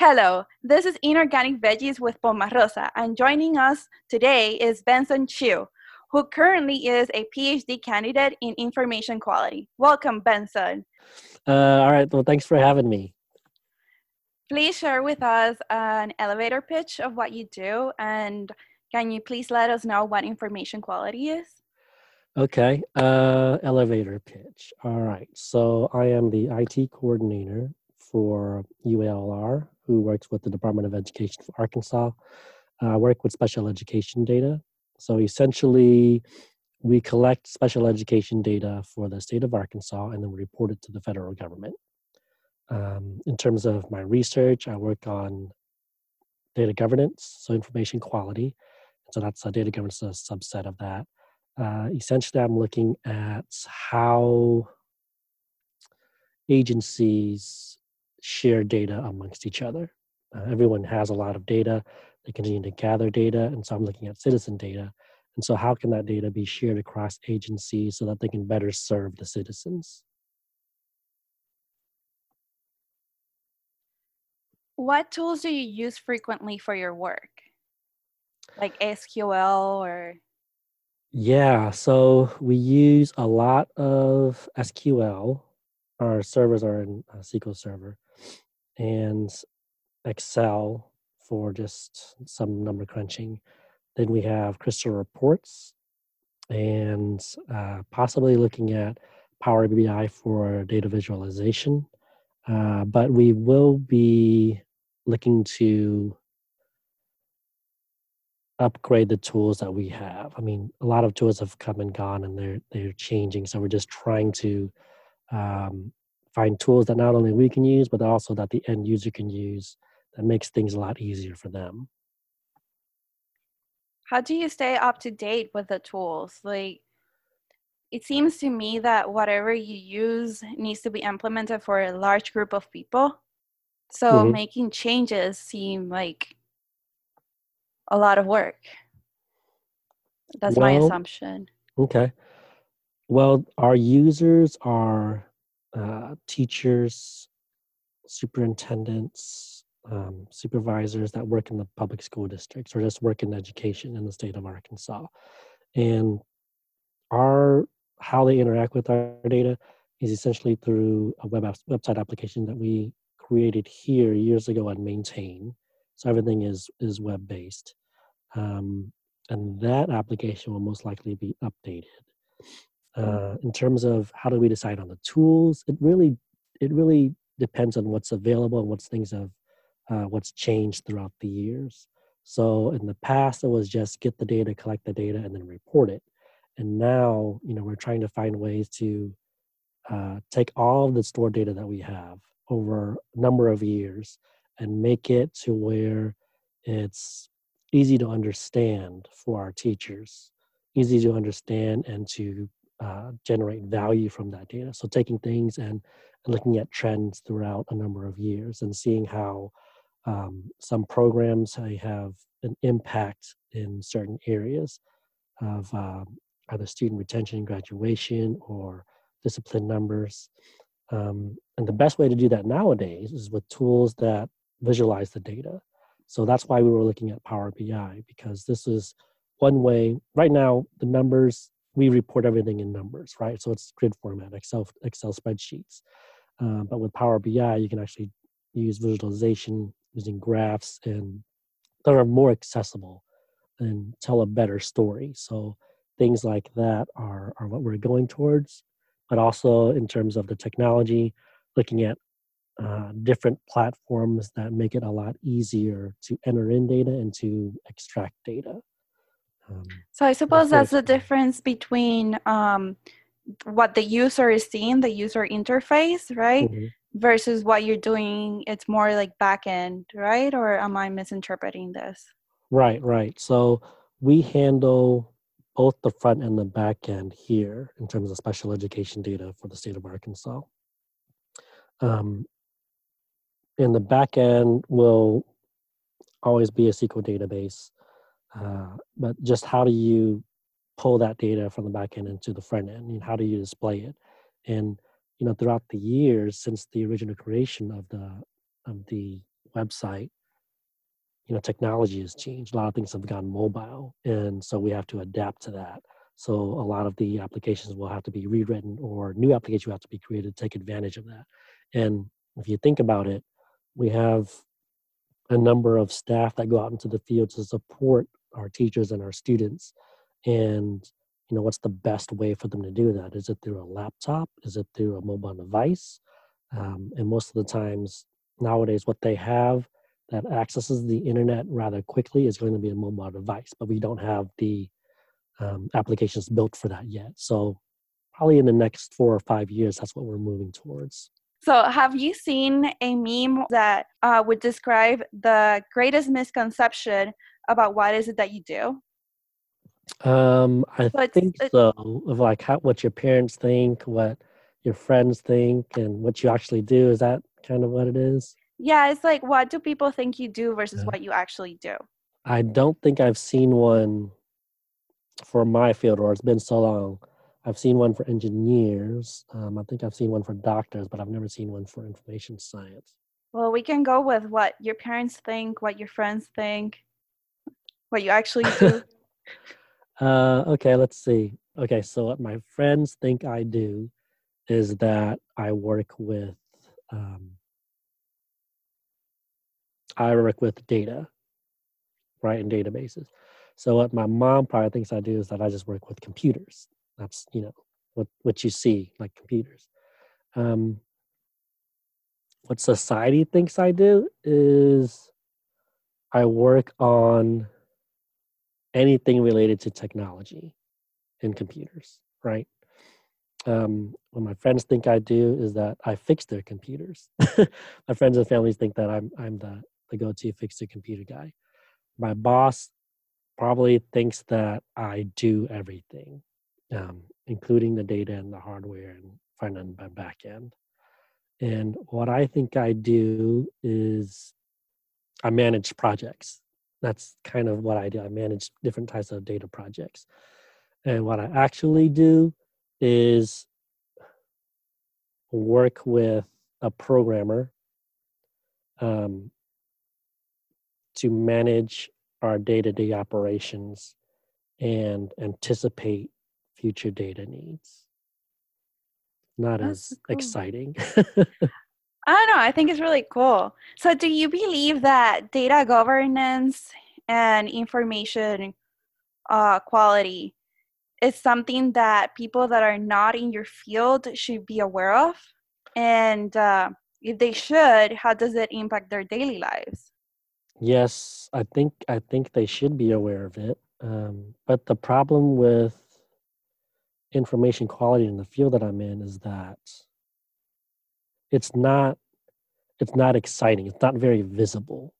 Hello, this is Inorganic Veggies with Pomarosa, and joining us today is Benson Chiu, who currently is a PhD candidate in information quality. Welcome, Benson. Uh, all right, well, thanks for having me. Please share with us an elevator pitch of what you do, and can you please let us know what information quality is? Okay, uh, elevator pitch. All right, so I am the IT coordinator for UALR, who works with the Department of Education for Arkansas. I work with special education data. So essentially, we collect special education data for the state of Arkansas and then we report it to the federal government. Um, in terms of my research, I work on data governance, so information quality. So that's a data governance, a subset of that. Uh, essentially, I'm looking at how agencies share data amongst each other. Uh, everyone has a lot of data. They continue to gather data. And so I'm looking at citizen data. And so, how can that data be shared across agencies so that they can better serve the citizens? What tools do you use frequently for your work? Like SQL or? Yeah, so we use a lot of SQL. Our servers are in SQL Server and Excel for just some number crunching. Then we have Crystal Reports and uh, possibly looking at Power BI for data visualization. Uh, but we will be looking to upgrade the tools that we have. I mean, a lot of tools have come and gone, and they're they're changing. So we're just trying to um, find tools that not only we can use, but also that the end user can use that makes things a lot easier for them. How do you stay up to date with the tools? Like it seems to me that whatever you use needs to be implemented for a large group of people. So mm-hmm. making changes seem like a lot of work. That's well, my assumption. Okay. Well our users are uh, teachers superintendents um, supervisors that work in the public school districts or just work in education in the state of Arkansas. And our how they interact with our data is essentially through a web website application that we created here years ago and maintain. So everything is is web based, um, and that application will most likely be updated. Uh, in terms of how do we decide on the tools, it really it really depends on what's available and what's things have uh, what's changed throughout the years. So in the past, it was just get the data, collect the data, and then report it. And now, you know, we're trying to find ways to uh, take all of the stored data that we have over a number of years and make it to where it's easy to understand for our teachers, easy to understand and to uh, generate value from that data. So taking things and, looking at trends throughout a number of years and seeing how um, some programs have an impact in certain areas of uh, either student retention, graduation, or discipline numbers. Um, and the best way to do that nowadays is with tools that visualize the data. So that's why we were looking at Power BI because this is one way. Right now, the numbers we report everything in numbers, right? So it's grid format, Excel Excel spreadsheets. Uh, but with Power BI, you can actually use visualization using graphs and that are more accessible and tell a better story. So things like that are, are what we're going towards, but also in terms of the technology, looking at uh, different platforms that make it a lot easier to enter in data and to extract data. Um, so I suppose that's the difference between um, what the user is seeing, the user interface, right? Mm-hmm. versus what you're doing it's more like back end right or am i misinterpreting this? Right right. So we handle both the front and the back end here in terms of special education data for the state of arkansas. Um, and the back end will always be a sql database uh, but just how do you pull that data from the back end into the front end and how do you display it and you know throughout the years since the original creation of the of the website, you know, technology has changed. A lot of things have gone mobile, and so we have to adapt to that. So a lot of the applications will have to be rewritten, or new applications will have to be created to take advantage of that. And if you think about it, we have a number of staff that go out into the field to support our teachers and our students. And you know, what's the best way for them to do that? Is it through a laptop? Is it through a mobile device? Um, and most of the times nowadays, what they have that accesses the internet rather quickly is going to be a mobile device, but we don't have the um, applications built for that yet. So probably in the next four or five years, that's what we're moving towards. So, have you seen a meme that uh, would describe the greatest misconception about what is it that you do? Um, I so think so. Of like how, what your parents think, what your friends think, and what you actually do. Is that kind of what it is? Yeah, it's like what do people think you do versus yeah. what you actually do. I don't think I've seen one for my field, or it's been so long. I've seen one for engineers. Um, I think I've seen one for doctors, but I've never seen one for information science. Well, we can go with what your parents think, what your friends think, what you actually do. uh, okay, let's see. Okay, so what my friends think I do is that I work with um, I work with data, right, in databases. So what my mom probably thinks I do is that I just work with computers. That's you know what what you see like computers. Um, what society thinks I do is I work on anything related to technology and computers, right? Um, what my friends think I do is that I fix their computers. my friends and families think that I'm I'm the the go-to fix the computer guy. My boss probably thinks that I do everything um, including the data and the hardware and front end and back end. And what I think I do is I manage projects. That's kind of what I do. I manage different types of data projects. And what I actually do is work with a programmer um, to manage our day to day operations and anticipate future data needs. Not That's as cool. exciting. I don't know. I think it's really cool. So, do you believe that data governance and information uh, quality is something that people that are not in your field should be aware of? And uh, if they should, how does it impact their daily lives? Yes, I think I think they should be aware of it. Um, but the problem with information quality in the field that I'm in is that it's not it's not exciting. It's not very visible.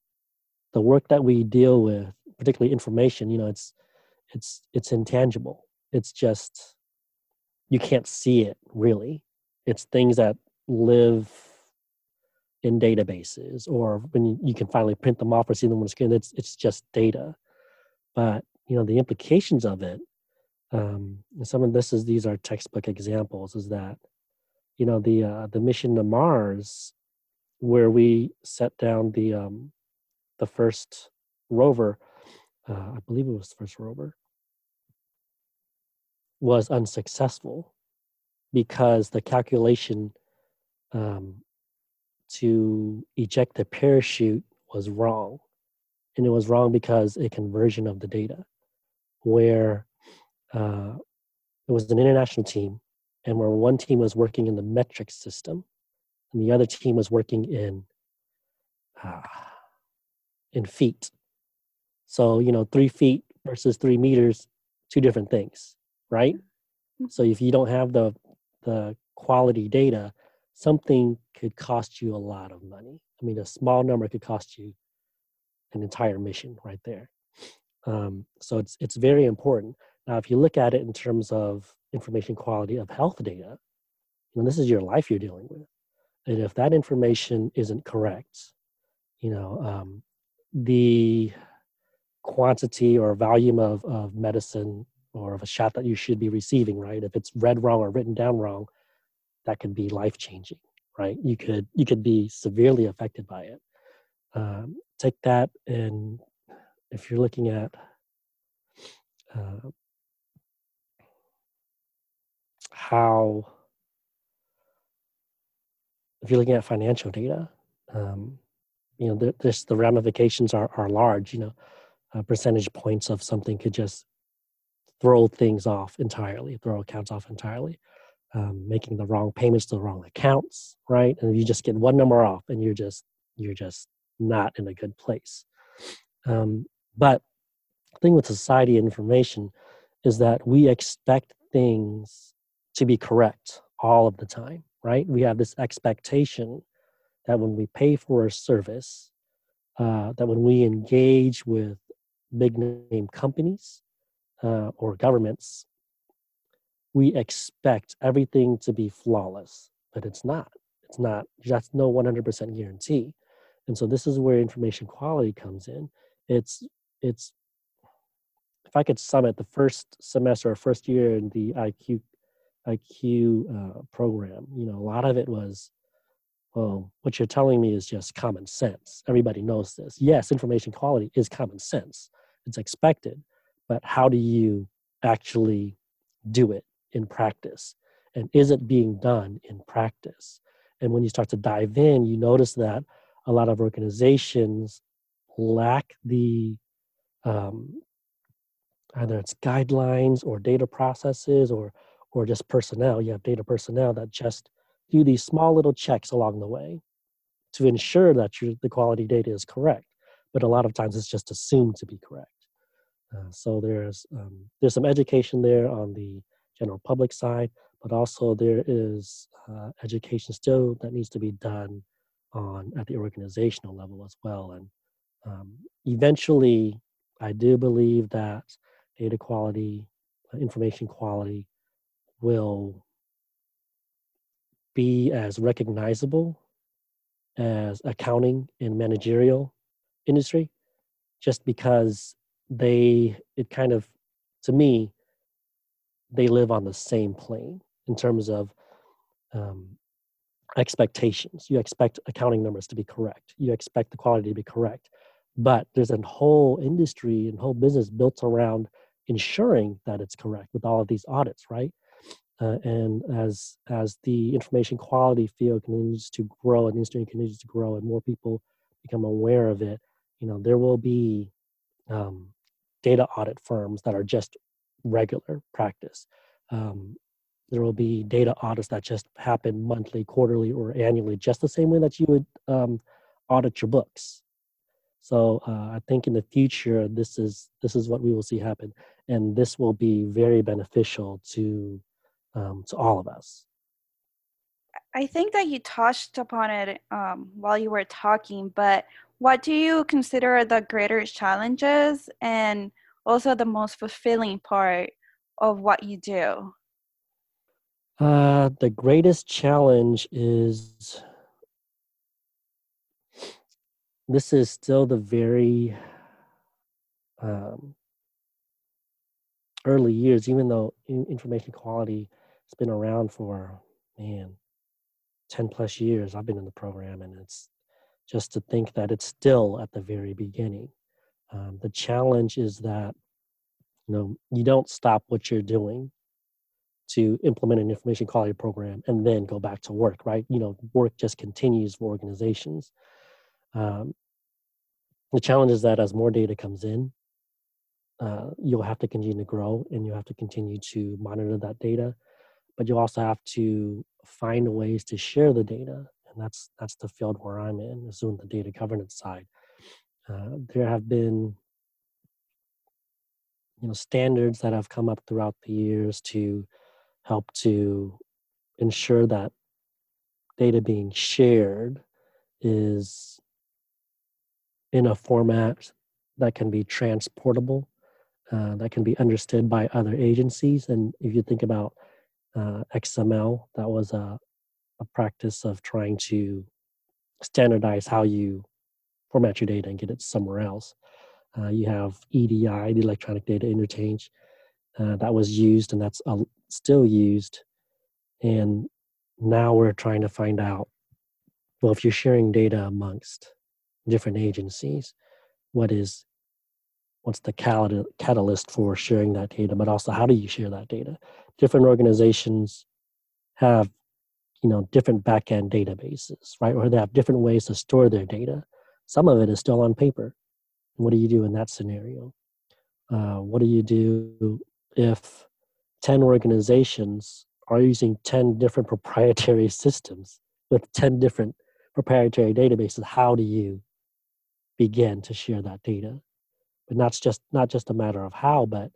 The work that we deal with, particularly information, you know, it's it's it's intangible. It's just you can't see it really. It's things that live in databases or when you, can finally print them off or see them on the screen. It's it's just data. But you know the implications of it um, some of this is these are textbook examples is that you know the uh, the mission to mars where we set down the um, the first rover uh, i believe it was the first rover was unsuccessful because the calculation um, to eject the parachute was wrong. And it was wrong because a conversion of the data where uh, it was an international team, and where one team was working in the metric system, and the other team was working in uh, in feet. So you know, three feet versus three meters, two different things, right? Mm-hmm. So if you don't have the the quality data, something could cost you a lot of money. I mean, a small number could cost you an entire mission right there. Um, so it's it's very important. Now, if you look at it in terms of information quality of health data, know, this is your life you're dealing with. And if that information isn't correct, you know, um, the quantity or volume of, of medicine or of a shot that you should be receiving, right? If it's read wrong or written down wrong, that could be life changing, right? You could you could be severely affected by it. um, take that and if you're looking at uh, how if you're looking at financial data um, you know the, this, the ramifications are, are large you know uh, percentage points of something could just throw things off entirely throw accounts off entirely um, making the wrong payments to the wrong accounts right? And you just get one number off and you're just you're just not in a good place. Um, but the thing with society information is that we expect things to be correct all of the time right we have this expectation that when we pay for a service uh, that when we engage with big name companies uh, or governments we expect everything to be flawless, but it's not. It's not. That's no 100% guarantee. And so this is where information quality comes in. It's it's if I could sum it, the first semester or first year in the IQ IQ uh, program, you know, a lot of it was, well, what you're telling me is just common sense. Everybody knows this. Yes, information quality is common sense. It's expected, but how do you actually do it? in practice? And is it being done in practice? And when you start to dive in, you notice that a lot of organizations lack the um, either it's guidelines or data processes or or just personnel. You have data personnel that just do these small little checks along the way to ensure that your, the quality data is correct. But a lot of times it's just assumed to be correct. Uh, so there's um, there's some education there on the general public side, but also there is uh, education still that needs to be done on at the organizational level as well. And um, eventually, I do believe that data quality, uh, information quality, will be as recognizable as accounting and managerial industry just because they it kind of to me they live on the same plane in terms of um, expectations. You expect accounting numbers to be correct. You expect the quality to be correct. But there's a whole industry and whole business built around ensuring that it's correct with all of these audits, right? Uh, and as as the information quality field continues to grow and industry continues to grow and more people become aware of it, you know, there will be um, data audit firms that are just regular practice. Um, there will be data audits that just happen monthly, quarterly, or annually, just the same way that you would um, audit your books. So uh, I think in the future, this is this is what we will see happen, and this will be very beneficial to um, to all of us. I think that you touched upon it um, while you were talking, but what do you consider the greatest challenges and also the most fulfilling part of what you do? Uh, the greatest challenge is this is still the very um, early years, even though information quality has been around for, man, 10 plus years. I've been in the program, and it's just to think that it's still at the very beginning. Um, the challenge is that you know you don't stop what you're doing to implement an information quality program and then go back to work, right? You know, work just continues for organizations. Um, the challenge is that as more data comes in, uh, you'll have to continue to grow and you have to continue to monitor that data, but you also have to find ways to share the data, and that's that's the field where I'm in, is on the data governance side. Uh, there have been you know standards that have come up throughout the years to help to ensure that data being shared is in a format that can be transportable uh, that can be understood by other agencies and if you think about uh, xml that was a, a practice of trying to standardize how you format your data and get it somewhere else. Uh, you have EDI, the electronic data interchange, uh, that was used and that's uh, still used. And now we're trying to find out well, if you're sharing data amongst different agencies what is what's the catalyst for sharing that data but also how do you share that data? Different organizations have you know different backend databases right? Or they have different ways to store their data. Some of it is still on paper. What do you do in that scenario? Uh, what do you do if 10 organizations are using 10 different proprietary systems with 10 different proprietary databases? How do you begin to share that data but not just not just a matter of how but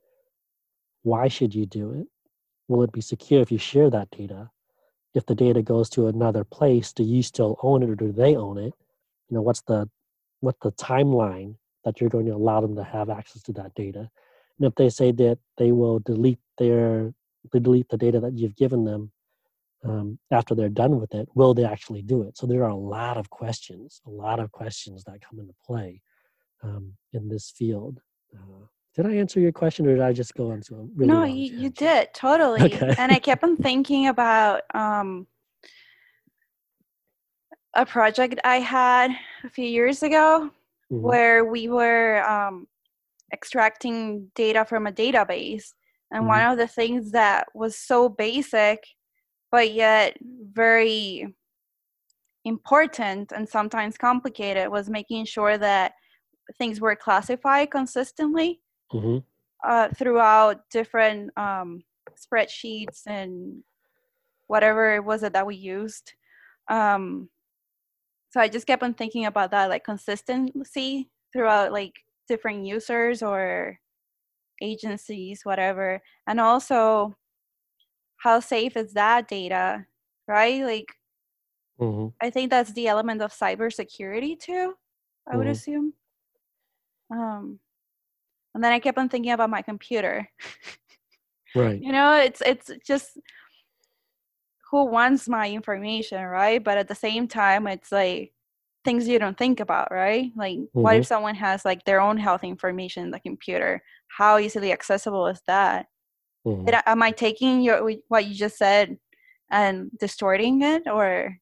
why should you do it? Will it be secure if you share that data? If the data goes to another place do you still own it or do they own it? You know what's the what the timeline that you're going to allow them to have access to that data? And if they say that they will delete their they delete the data that you've given them um, after they're done with it, will they actually do it? So there are a lot of questions, a lot of questions that come into play um, in this field. Uh, did I answer your question, or did I just go on to really no? You, you did totally, okay. and I kept on thinking about um, a project I had a few years ago mm-hmm. where we were um, extracting data from a database, and mm-hmm. one of the things that was so basic but yet very important and sometimes complicated was making sure that things were classified consistently mm-hmm. uh, throughout different um, spreadsheets and whatever it was that we used. Um, so I just kept on thinking about that, like consistency throughout like different users or agencies, whatever, and also how safe is that data, right? Like, mm-hmm. I think that's the element of cybersecurity too. I mm-hmm. would assume. Um, and then I kept on thinking about my computer. right. You know, it's it's just who wants my information, right? But at the same time, it's like things you don't think about, right? Like, mm-hmm. what if mm-hmm. someone has like their own health information in the computer? How easily accessible is that? Mm-hmm. Did I, am I taking your what you just said and distorting it, or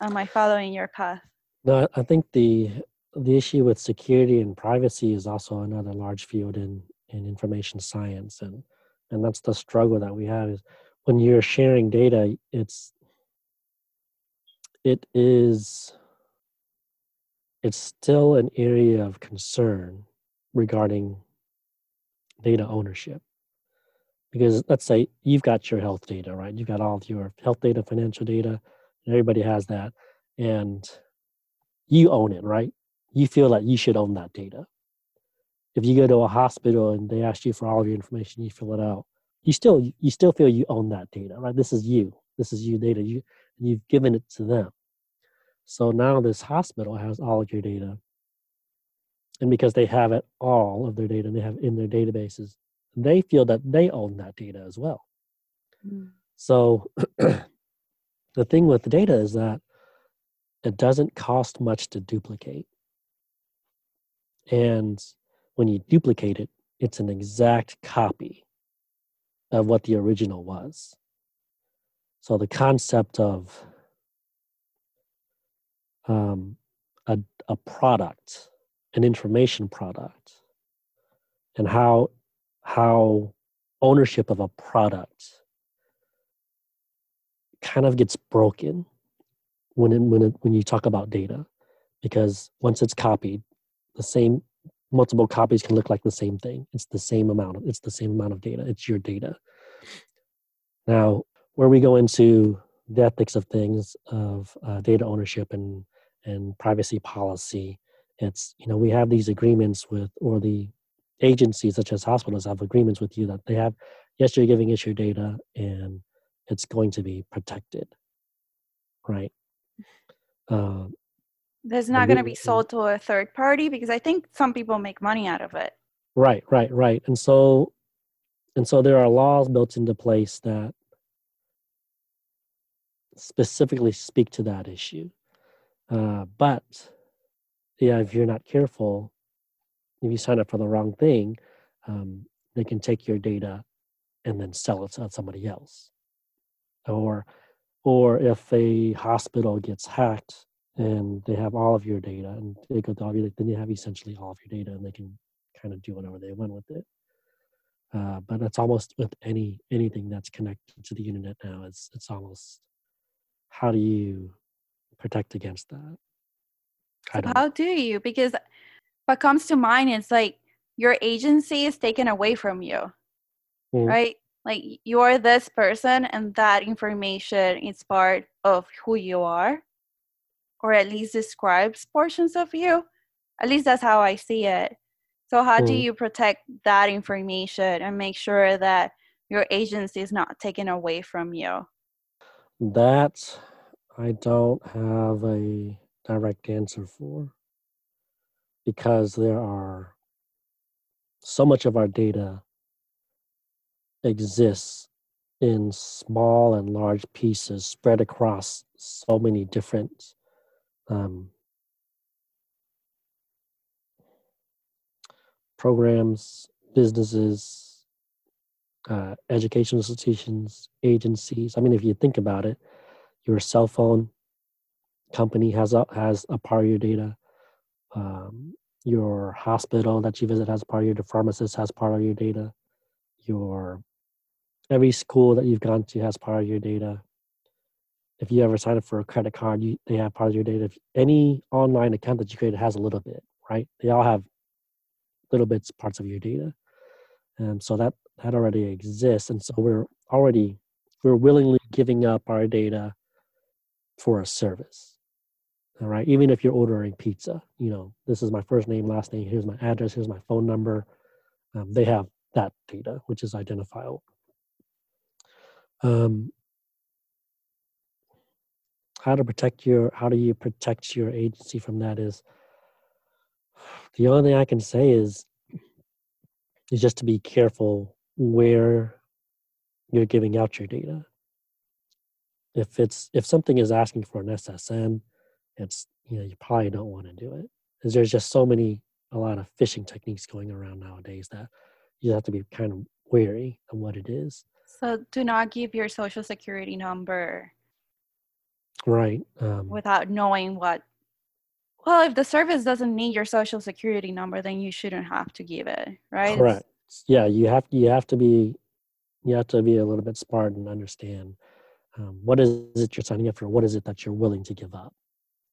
am I following your path? No, I think the the issue with security and privacy is also another large field in in information science, and and that's the struggle that we have is when you're sharing data, it's it is it's still an area of concern regarding data ownership. Because let's say you've got your health data right? You've got all of your health data financial data everybody has that and you own it right you feel that you should own that data if you go to a hospital and they ask you for all of your information you fill it out you still you still feel you own that data right this is you this is you data you you've given it to them so now this hospital has all of your data and because they have it all of their data and they have in their databases they feel that they own that data as well. Mm. So the thing with the data is that it doesn't cost much to duplicate. And when you duplicate it, it's an exact copy of what the original was. So the concept of um, a, a product, an information product, and how how ownership of a product kind of gets broken when it, when it, when you talk about data because once it's copied the same multiple copies can look like the same thing. It's the same amount of it's the same amount of data. It's your data. Now where we go into the ethics of things of uh, data ownership and and privacy policy it's you know we have these agreements with or the agencies such as hospitals have agreements with you that they have yes you're giving us your data and it's going to be protected. Right? Um, there's not going to be sold to a third party because i think some people make money out of it. Right right right. And so and so there are laws built into place that specifically speak to that issue. Uh, but yeah if you're not careful if you sign up for the wrong thing, um, they can take your data and then sell it to somebody else. Or, or if a hospital gets hacked and they have all of your data, and they go to all your, then you have essentially all of your data, and they can kind of do whatever they want with it. Uh, but it's almost with any anything that's connected to the internet now. It's it's almost how do you protect against that? how do you? Because what comes to mind is like your agency is taken away from you, mm. right? Like you're this person, and that information is part of who you are, or at least describes portions of you. At least that's how I see it. So, how mm. do you protect that information and make sure that your agency is not taken away from you? That I don't have a direct answer for because there are so much of our data exists in small and large pieces spread across so many different um, programs, businesses, uh, educational institutions, agencies. I mean, if you think about it, your cell phone company has a has a part of your data. Um, your hospital that you visit has part of your pharmacist has part of your data. Your every school that you've gone to has part of your data. If you ever sign up for a credit card, you, they have part of your data. If any online account that you created has a little bit, right? They all have little bits parts of your data. And so that that already exists. And so we're already we're willingly giving up our data for a service. All right? Even if you're ordering pizza you know this is my first name last name here's my address here's my phone number. Um, they have that data which is identifiable. Um, how to protect your how do you protect your agency from that is the only thing I can say is is just to be careful where you're giving out your data. If it's if something is asking for an SSN, it's you know you probably don't want to do it because there's just so many a lot of phishing techniques going around nowadays that you have to be kind of wary of what it is. So do not give your social security number. Right. Um, without knowing what well, if the service doesn't need your social security number, then you shouldn't have to give it, right? Correct. Yeah, you have you have to be you have to be a little bit smart and understand um, what is it you're signing up for. What is it that you're willing to give up?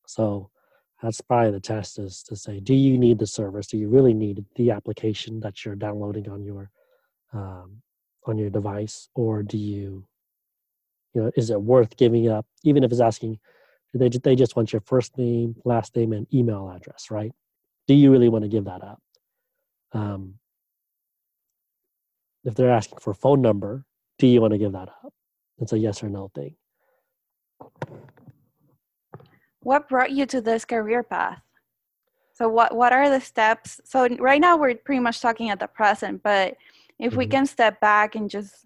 So that's probably the test is to say, do you need the service? Do you really need the application that you're downloading on your um, on your device, or do you, you know, is it worth giving up? Even if it's asking they, they just want your first name, last name, and email address, right? Do you really want to give that up? Um, if they're asking for a phone number, do you want to give that up? It's a yes or no thing. What brought you to this career path? So what what are the steps? So right now we're pretty much talking at the present, but if mm-hmm. we can step back and just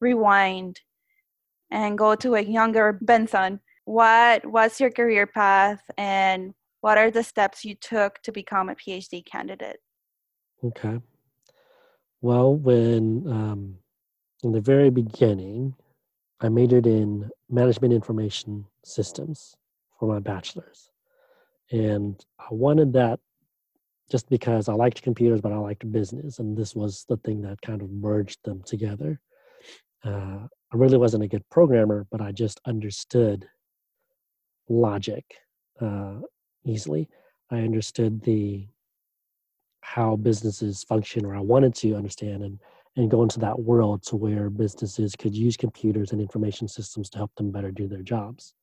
rewind and go to a younger Benson, what was your career path and what are the steps you took to become a phd candidate? Okay. Well when um, in the very beginning i majored in management information systems for my bachelor's. And i wanted that just because i liked computers but i liked business and this was the thing that kind of merged them together. Uh, i really wasn't a good programmer but i just understood logic uh, easily. I understood the how businesses function, or I wanted to understand and and go into that world to where businesses could use computers and information systems to help them better do their jobs.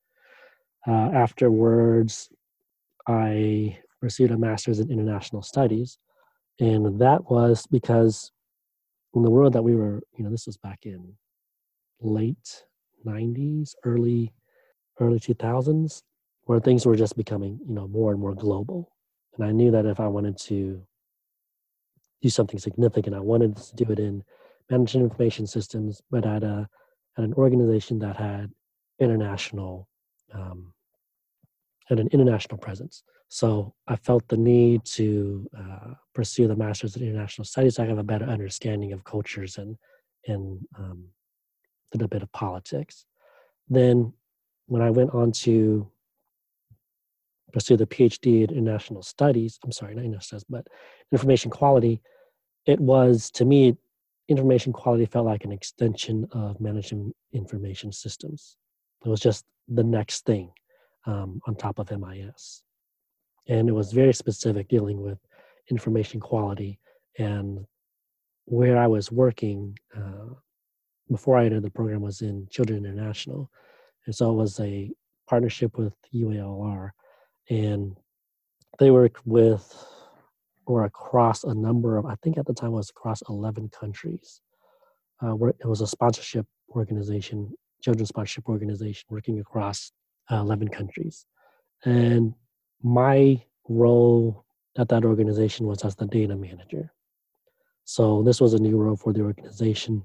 Uh, afterwards, I pursued a master's in international studies, and that was because in the world that we were, you know, this was back in late 90s, early early 2000s where things were just becoming you know more and more global. And i knew that if i wanted to do something significant i wanted to do it in management information systems but at a at an organization that had international um, had an international presence. So i felt the need to uh, pursue the master's in international studies so i have a better understanding of cultures and and um, a bit of politics then when I went on to pursue the PhD in international studies. I'm sorry, not international studies, but information quality. It was to me, information quality felt like an extension of managing information systems. It was just the next thing um, on top of MIS, and it was very specific, dealing with information quality and where I was working uh, before I entered the program was in Children International, and so it was a partnership with UALR, and they work with or across a number of I think at the time it was across eleven countries. Uh, where it was a sponsorship organization, children's sponsorship organization, working across uh, eleven countries, and my role at that organization was as the data manager. So this was a new role for the organization,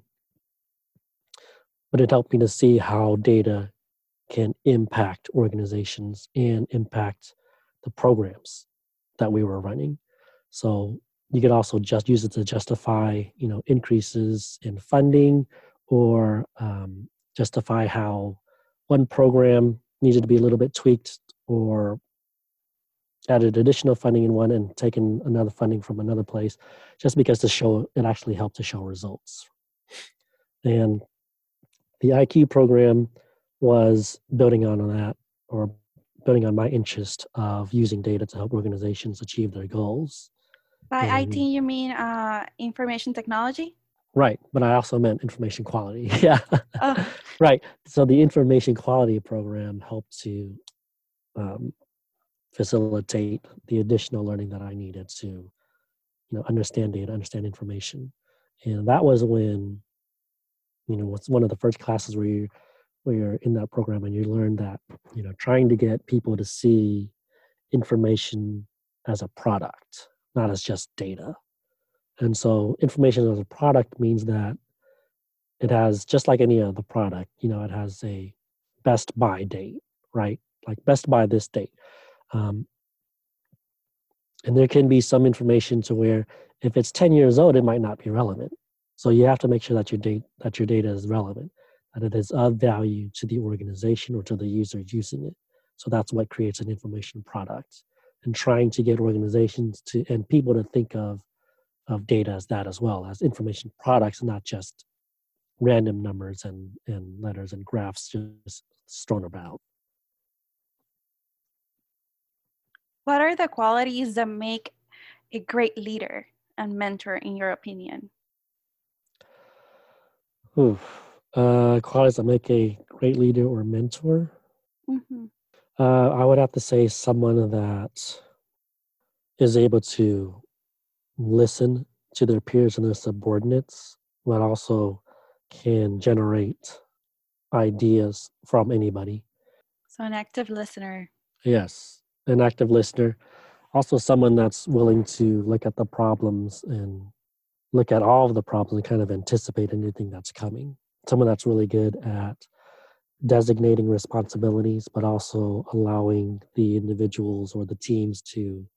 but it helped me to see how data can impact organizations and impact the programs that we were running. So you could also just use it to justify, you know, increases in funding or um, justify how one program needed to be a little bit tweaked or added additional funding in one and taken another funding from another place just because to show it actually helped to show results and the iq program was building on that or building on my interest of using data to help organizations achieve their goals by and, it you mean uh, information technology right but i also meant information quality yeah oh. right so the information quality program helped to um, facilitate the additional learning that I needed to, you know, understand data, understand information. And that was when, you know, it's one of the first classes where you where you're in that program and you learn that, you know, trying to get people to see information as a product, not as just data. And so information as a product means that it has just like any other product, you know, it has a best buy date, right? Like best buy this date. Um, and there can be some information to where if it's 10 years old, it might not be relevant. So you have to make sure that your data that your data is relevant, that it is of value to the organization or to the user using it. So that's what creates an information product. And trying to get organizations to and people to think of of data as that as well as information products, not just random numbers and, and letters and graphs just thrown about. What are the qualities that make a great leader and mentor, in your opinion? Oof. Uh, qualities that make a great leader or mentor. Mm-hmm. Uh, I would have to say someone that is able to listen to their peers and their subordinates, but also can generate ideas from anybody. So, an active listener. Yes, an active listener, also someone that's willing to look at the problems and look at all of the problems and kind of anticipate anything that's coming. Someone that's really good at designating responsibilities, but also allowing the individuals or the teams to, you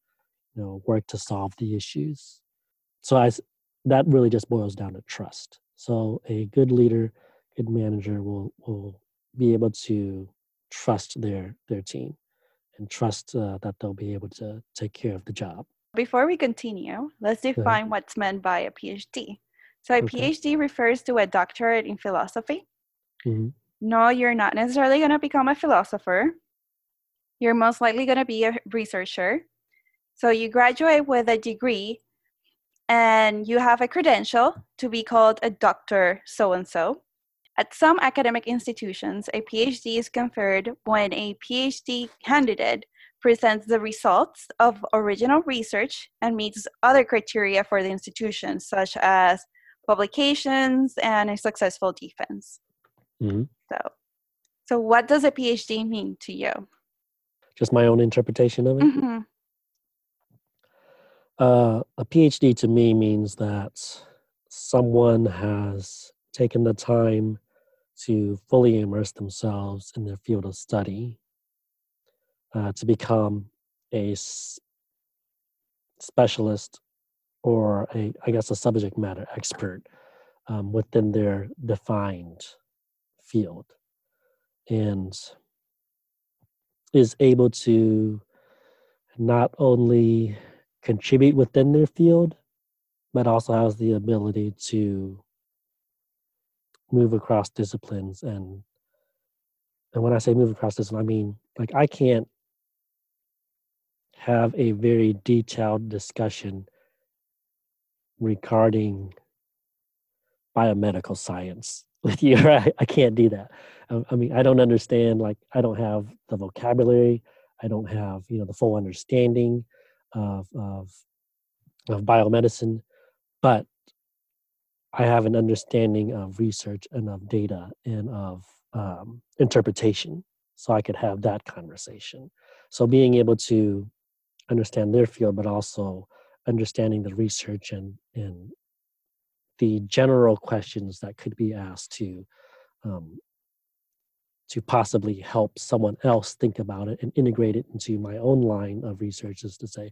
know, work to solve the issues. So I, that really just boils down to trust. So a good leader, good manager will will be able to trust their their team and trust uh, that they'll be able to take care of the job. Before we continue, let's define what's meant by a PhD. So, a okay. PhD refers to a doctorate in philosophy. Mm-hmm. No, you're not necessarily going to become a philosopher. You're most likely going to be a researcher. So, you graduate with a degree and you have a credential to be called a doctor so and so. At some academic institutions, a PhD is conferred when a PhD candidate presents the results of original research and meets other criteria for the institution, such as publications and a successful defense. Mm-hmm. So, so what does a PhD mean to you? Just my own interpretation of it. Mm-hmm. Uh, a PhD to me means that someone has taken the time to fully immerse themselves in their field of study, uh, to become a s- specialist or a, I guess, a subject matter expert um, within their defined field, and is able to not only contribute within their field, but also has the ability to move across disciplines and and when I say move across disciplines, I mean like I can't have a very detailed discussion regarding biomedical science with you. I, I can't do that. I, I mean, I don't understand. Like, I don't have the vocabulary. I don't have you know the full understanding of of, of biomedicine, but I have an understanding of research and of data and of um, interpretation, so I could have that conversation. So being able to understand their field, but also understanding the research and and the general questions that could be asked to um, to possibly help someone else think about it and integrate it into my own line of research is to say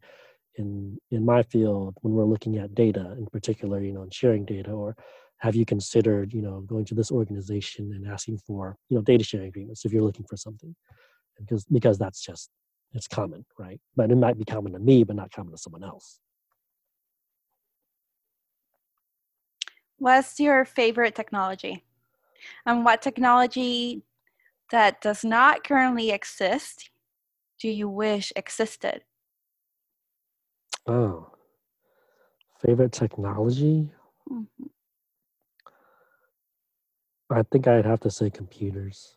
in in my field when we're looking at data in particular you know and sharing data or have you considered you know going to this organization and asking for you know data sharing agreements if you're looking for something? Because because that's just it's common right but it might be common to me but not common to someone else what's your favorite technology and what technology that does not currently exist do you wish existed? Oh, favorite technology? Mm-hmm. I think I'd have to say computers.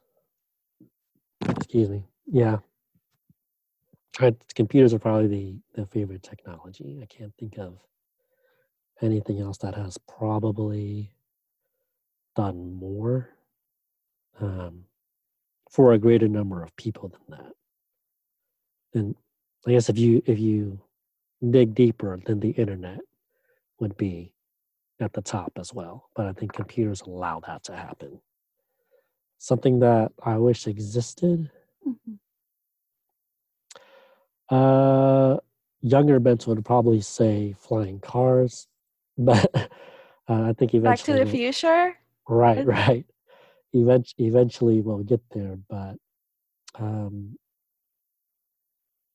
Excuse me. Yeah. Computers are probably the, the favorite technology. I can't think of anything else that has probably done more. Um, for a greater number of people than that. And I guess if you if you dig deeper, then the internet would be at the top as well. But I think computers allow that to happen. Something that I wish existed. Mm-hmm. Uh, younger Bents would probably say flying cars, but uh, I think eventually. Back to the future. Right, right Event- eventually we'll get there, but um,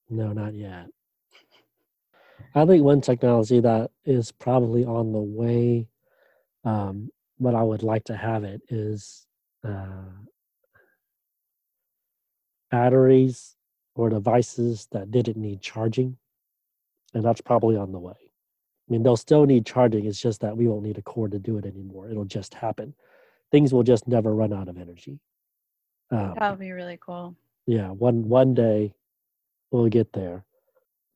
no, not yet. I think one technology that is probably on the way, um, but I would like to have it is uh, batteries or devices that didn't need charging, and that's probably on the way. I mean, they'll still need charging. It's just that we won't need a cord to do it anymore. It'll just happen things will just never run out of energy. Um, that would be really cool. Yeah, one one day we'll get there,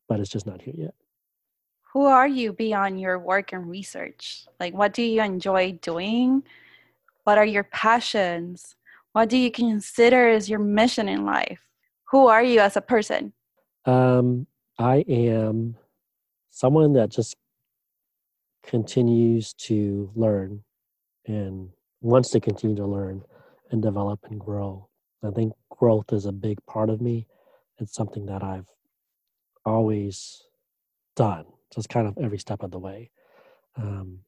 but it's just not here yet. Who are you beyond your work and research? Like, what do you enjoy doing? What are your passions? What do you consider as your mission in life? Who are you as a person? Um, I am someone that just continues to learn and wants to continue to learn and develop and grow. I think growth is a big part of me. It's something that I've always done, just kind of every step of the way. Um,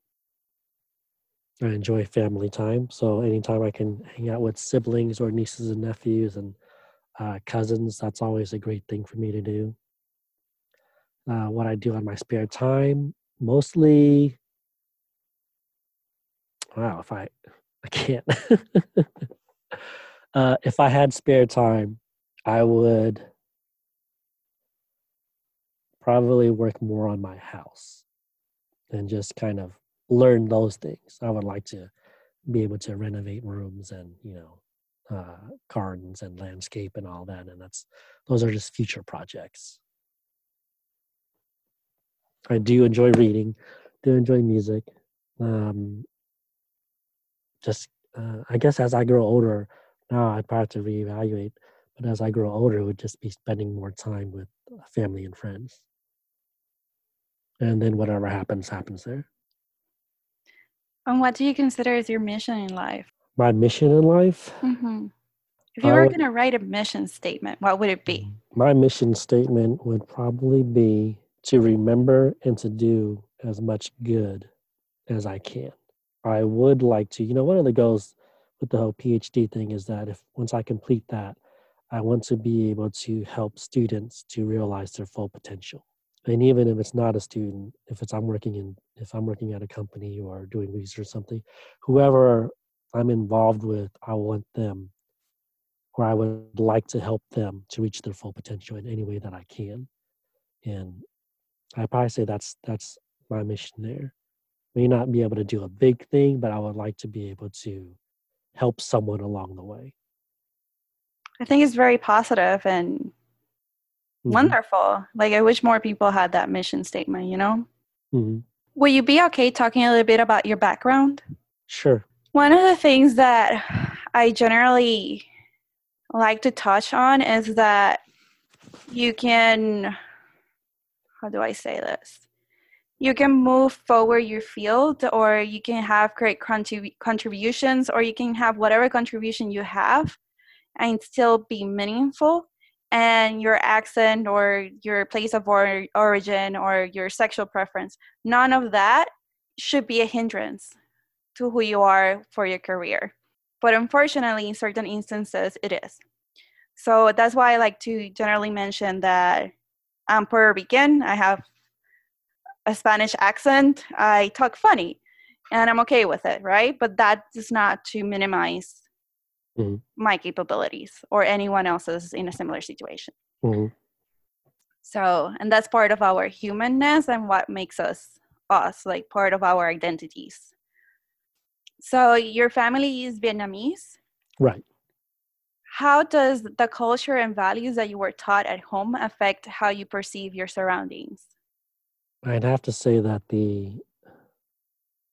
I enjoy family time, so anytime I can hang out with siblings or nieces and nephews and uh, cousins, that's always a great thing for me to do. Uh, what I do on my spare time, mostly, wow, if I I can't. uh, if I had spare time, I would probably work more on my house and just kind of learn those things. I would like to be able to renovate rooms and you know uh, gardens and landscape and all that, and that's those are just future projects. I do enjoy reading, do enjoy music. Um, just uh, I guess as I grow older, now I'd probably have to reevaluate. But as I grow older, it would just be spending more time with uh, family and friends. And then whatever happens, happens there. And what do you consider as your mission in life? My mission in life? Mm-hmm. If you were going to write a mission statement, what would it be? My mission statement would probably be to remember and to do as much good as I can. I would like to, you know, one of the goals with the whole PhD thing is that if once I complete that, I want to be able to help students to realize their full potential. And even if it's not a student, if it's I'm working in if I'm working at a company or doing research or something, whoever I'm involved with, I want them or I would like to help them to reach their full potential in any way that I can. And I probably say that's that's my mission there. May not be able to do a big thing, but I would like to be able to help someone along the way. I think it's very positive and mm-hmm. wonderful. Like I wish more people had that mission statement, you know? Mm-hmm. Will you be okay talking a little bit about your background? Sure. One of the things that I generally like to touch on is that you can how do I say this? You can move forward your field, or you can have great contrib- contributions, or you can have whatever contribution you have and still be meaningful. And your accent, or your place of or- origin, or your sexual preference, none of that should be a hindrance to who you are for your career. But unfortunately, in certain instances, it is. So that's why I like to generally mention that I'm Puerto Rican. I have a Spanish accent. I talk funny, and I'm okay with it, right? But that is not to minimize mm-hmm. my capabilities or anyone else's in a similar situation. Mm-hmm. So, and that's part of our humanness and what makes us us, like part of our identities. So, your family is Vietnamese? Right how does the culture and values that you were taught at home affect how you perceive your surroundings i'd have to say that the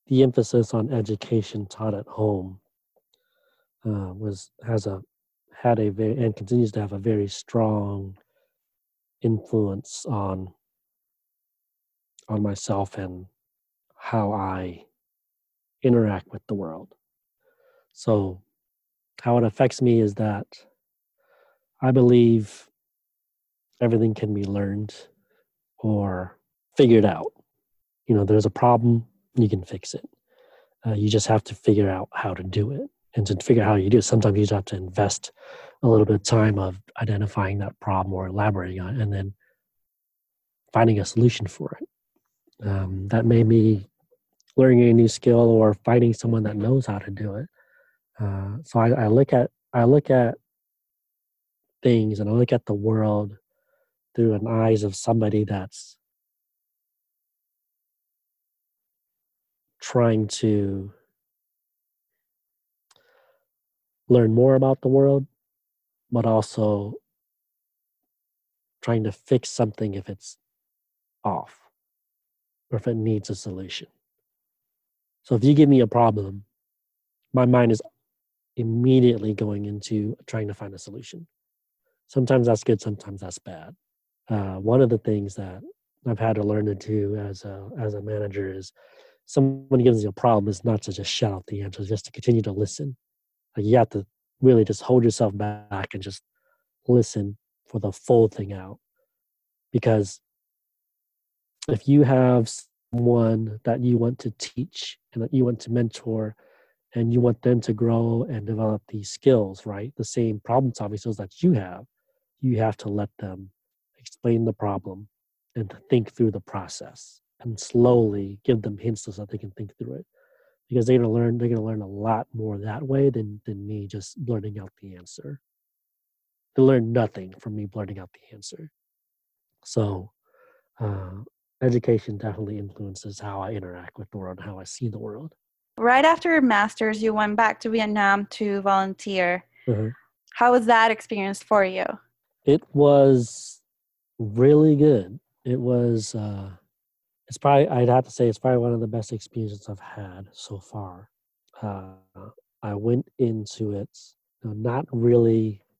the emphasis on education taught at home uh, was has a had a very and continues to have a very strong influence on on myself and how i interact with the world so how it affects me is that I believe everything can be learned or figured out. You know, there's a problem, you can fix it. Uh, you just have to figure out how to do it. And to figure out how you do it, sometimes you just have to invest a little bit of time of identifying that problem or elaborating on it and then finding a solution for it. Um, that may be learning a new skill or finding someone that knows how to do it. Uh, so I, I look at I look at things and I look at the world through an eyes of somebody that's trying to learn more about the world, but also trying to fix something if it's off or if it needs a solution. So if you give me a problem, my mind is immediately going into trying to find a solution. Sometimes that's good, sometimes that's bad. Uh, one of the things that I've had to learn to do as a as a manager is someone gives you a problem is not to just shout out the answers, just to continue to listen. Like you have to really just hold yourself back and just listen for the full thing out. Because if you have someone that you want to teach and that you want to mentor and you want them to grow and develop these skills, right? The same problem solving skills that you have, you have to let them explain the problem and think through the process and slowly give them hints so that they can think through it. Because they're gonna learn, they're gonna learn a lot more that way than than me just blurting out the answer. They learn nothing from me blurting out the answer. So uh, education definitely influences how I interact with the world and how I see the world right after your master's, you went back to Vietnam to volunteer. Mm-hmm. How was that experience for you? It was really good. It was, uh, it's probably, I'd have to say, it's probably one of the best experiences I've had so far. Uh, I went into it you know, not really